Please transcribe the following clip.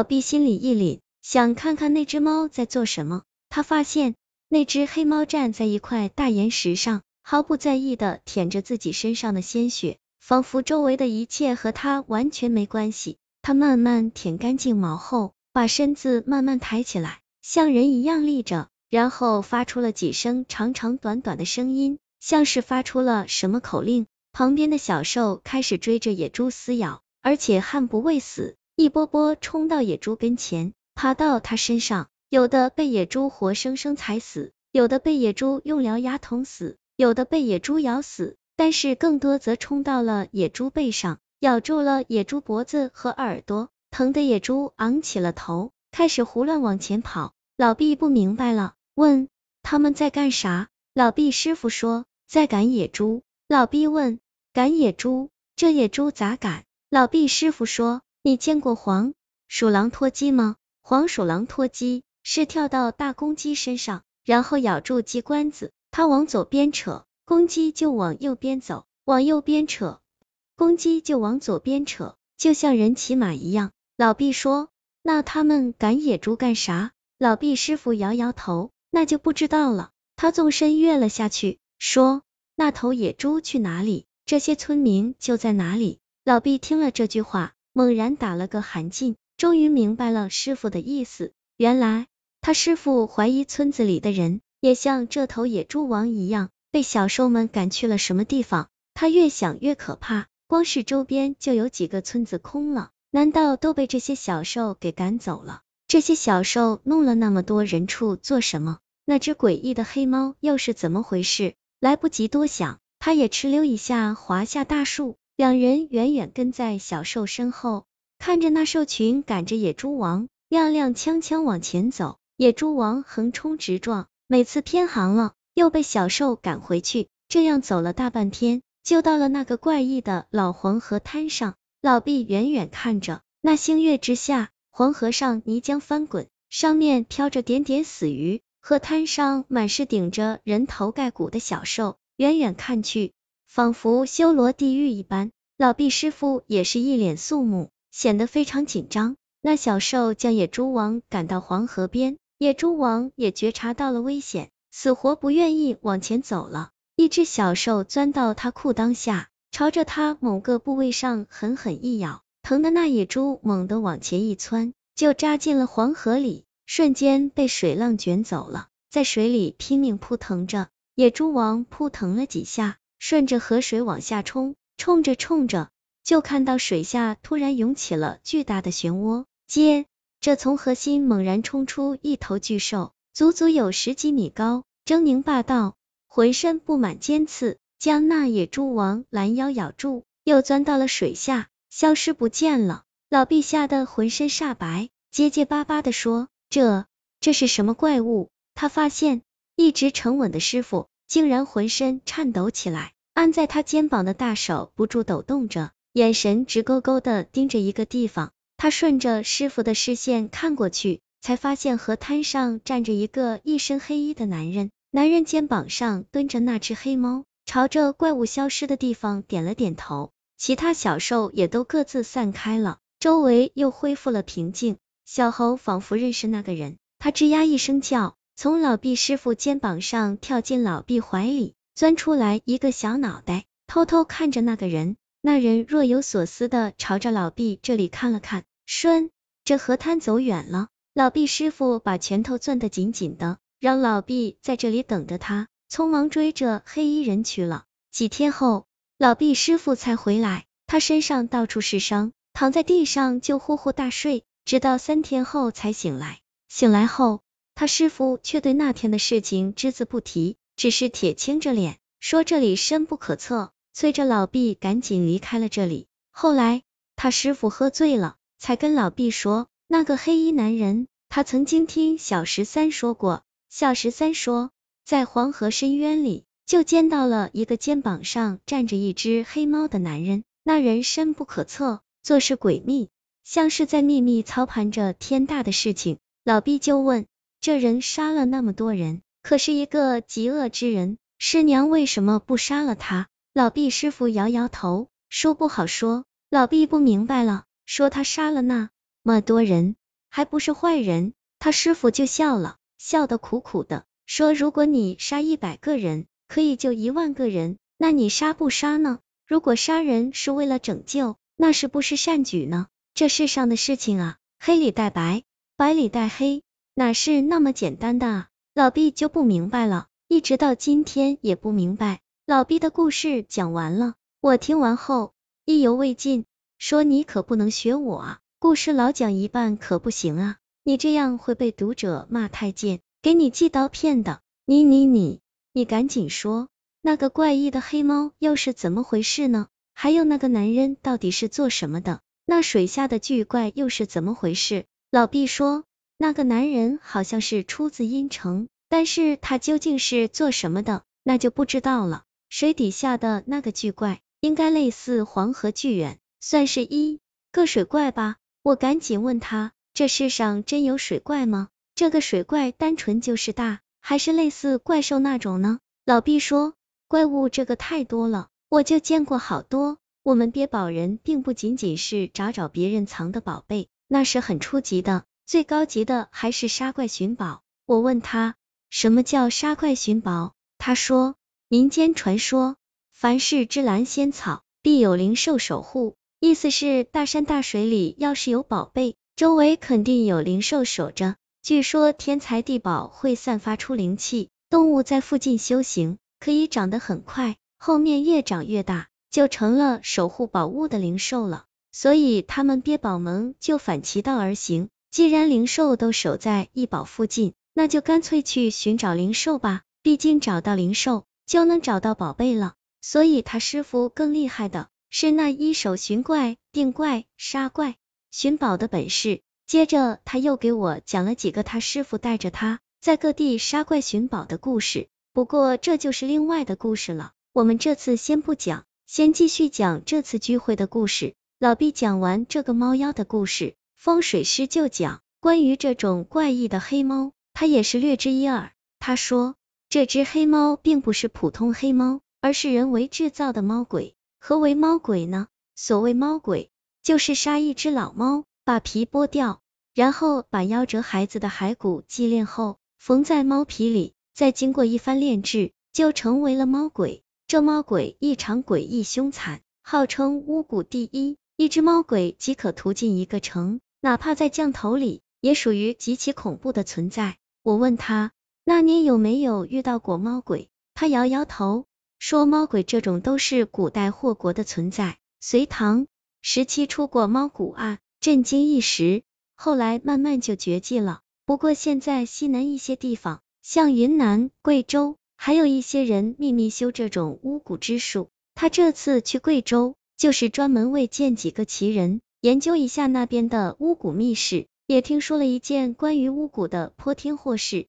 老毕心里一凛，想看看那只猫在做什么。他发现那只黑猫站在一块大岩石上，毫不在意的舔着自己身上的鲜血，仿佛周围的一切和他完全没关系。他慢慢舔干净毛后，把身子慢慢抬起来，像人一样立着，然后发出了几声长长短短的声音，像是发出了什么口令。旁边的小兽开始追着野猪撕咬，而且悍不畏死。一波波冲到野猪跟前，爬到它身上，有的被野猪活生生踩死，有的被野猪用獠牙捅死，有的被野猪咬死，但是更多则冲到了野猪背上，咬住了野猪脖子和耳朵，疼的野猪昂起了头，开始胡乱往前跑。老毕不明白了，问他们在干啥？老毕师傅说在赶野猪。老毕问赶野猪，这野猪咋赶？老毕师傅说。你见过黄鼠狼脱鸡吗？黄鼠狼脱鸡是跳到大公鸡身上，然后咬住鸡冠子，它往左边扯，公鸡就往右边走；往右边扯，公鸡就往左边扯，就像人骑马一样。老毕说：“那他们赶野猪干啥？”老毕师傅摇摇头，那就不知道了。他纵身跃了下去，说：“那头野猪去哪里，这些村民就在哪里。”老毕听了这句话。猛然打了个寒噤，终于明白了师傅的意思。原来他师傅怀疑村子里的人也像这头野猪王一样，被小兽们赶去了什么地方。他越想越可怕，光是周边就有几个村子空了，难道都被这些小兽给赶走了？这些小兽弄了那么多人畜做什么？那只诡异的黑猫又是怎么回事？来不及多想，他也哧溜一下滑下大树。两人远远跟在小兽身后，看着那兽群赶着野猪王踉踉跄跄往前走。野猪王横冲直撞，每次偏航了，又被小兽赶回去。这样走了大半天，就到了那个怪异的老黄河滩上。老毕远远看着，那星月之下，黄河上泥浆翻滚，上面飘着点点死鱼，河滩上满是顶着人头盖骨的小兽，远远看去。仿佛修罗地狱一般，老毕师傅也是一脸肃穆，显得非常紧张。那小兽将野猪王赶到黄河边，野猪王也觉察到了危险，死活不愿意往前走了。一只小兽钻到他裤裆下，朝着他某个部位上狠狠一咬，疼的那野猪猛地往前一窜，就扎进了黄河里，瞬间被水浪卷走了，在水里拼命扑腾着。野猪王扑腾了几下。顺着河水往下冲，冲着冲着，就看到水下突然涌起了巨大的漩涡，接着从河心猛然冲出一头巨兽，足足有十几米高，狰狞霸道，浑身布满尖刺，将那野猪王拦腰咬住，又钻到了水下，消失不见了。老毕吓得浑身煞白，结结巴巴的说：“这这是什么怪物？”他发现一直沉稳的师傅。竟然浑身颤抖起来，按在他肩膀的大手不住抖动着，眼神直勾勾的盯着一个地方。他顺着师傅的视线看过去，才发现河滩上站着一个一身黑衣的男人，男人肩膀上蹲着那只黑猫，朝着怪物消失的地方点了点头。其他小兽也都各自散开了，周围又恢复了平静。小猴仿佛认识那个人，他吱呀一声叫。从老毕师傅肩膀上跳进老毕怀里，钻出来一个小脑袋，偷偷看着那个人。那人若有所思的朝着老毕这里看了看，顺着河滩走远了。老毕师傅把拳头攥得紧紧的，让老毕在这里等着他，匆忙追着黑衣人去了。几天后，老毕师傅才回来，他身上到处是伤，躺在地上就呼呼大睡，直到三天后才醒来。醒来后。他师傅却对那天的事情只字不提，只是铁青着脸说这里深不可测，催着老毕赶紧离开了这里。后来他师傅喝醉了，才跟老毕说，那个黑衣男人，他曾经听小十三说过。小十三说，在黄河深渊里就见到了一个肩膀上站着一只黑猫的男人，那人深不可测，做事诡秘，像是在秘密操盘着天大的事情。老毕就问。这人杀了那么多人，可是一个极恶之人，师娘为什么不杀了他？老毕师傅摇摇头，说不好说。老毕不明白了，说他杀了那么多人，还不是坏人。他师傅就笑了，笑得苦苦的，说如果你杀一百个人，可以救一万个人，那你杀不杀呢？如果杀人是为了拯救，那是不是善举呢？这世上的事情啊，黑里带白，白里带黑，哪是那么简单的啊？老毕就不明白了，一直到今天也不明白。老毕的故事讲完了，我听完后意犹未尽，说你可不能学我啊，故事老讲一半可不行啊，你这样会被读者骂太监，给你寄刀片的。你你你，你赶紧说，那个怪异的黑猫又是怎么回事呢？还有那个男人到底是做什么的？那水下的巨怪又是怎么回事？老毕说，那个男人好像是出自阴城，但是他究竟是做什么的，那就不知道了。水底下的那个巨怪，应该类似黄河巨猿，算是一个水怪吧。我赶紧问他，这世上真有水怪吗？这个水怪单纯就是大，还是类似怪兽那种呢？老毕说，怪物这个太多了，我就见过好多。我们憋宝人并不仅仅是找找别人藏的宝贝，那是很初级的，最高级的还是杀怪寻宝。我问他什么叫杀怪寻宝，他说民间传说，凡是芝兰仙草，必有灵兽守护，意思是大山大水里要是有宝贝，周围肯定有灵兽守着。据说天才地宝会散发出灵气，动物在附近修行可以长得很快，后面越长越大。就成了守护宝物的灵兽了，所以他们憋宝门就反其道而行，既然灵兽都守在异宝附近，那就干脆去寻找灵兽吧，毕竟找到灵兽就能找到宝贝了。所以他师傅更厉害的是那一手寻怪、定怪、杀怪、寻宝的本事。接着他又给我讲了几个他师傅带着他在各地杀怪寻宝的故事，不过这就是另外的故事了，我们这次先不讲。先继续讲这次聚会的故事。老毕讲完这个猫妖的故事，风水师就讲关于这种怪异的黑猫，他也是略知一二。他说，这只黑猫并不是普通黑猫，而是人为制造的猫鬼。何为猫鬼呢？所谓猫鬼，就是杀一只老猫，把皮剥掉，然后把夭折孩子的骸骨祭炼后，缝在猫皮里，再经过一番炼制，就成为了猫鬼。这猫鬼异常诡异凶残，号称巫蛊第一。一只猫鬼即可屠尽一个城，哪怕在降头里，也属于极其恐怖的存在。我问他，那你有没有遇到过猫鬼？他摇摇头，说猫鬼这种都是古代祸国的存在，隋唐时期出过猫蛊案，震惊一时，后来慢慢就绝迹了。不过现在西南一些地方，像云南、贵州。还有一些人秘密修这种巫蛊之术，他这次去贵州，就是专门为见几个奇人，研究一下那边的巫蛊秘事，也听说了一件关于巫蛊的泼天祸事。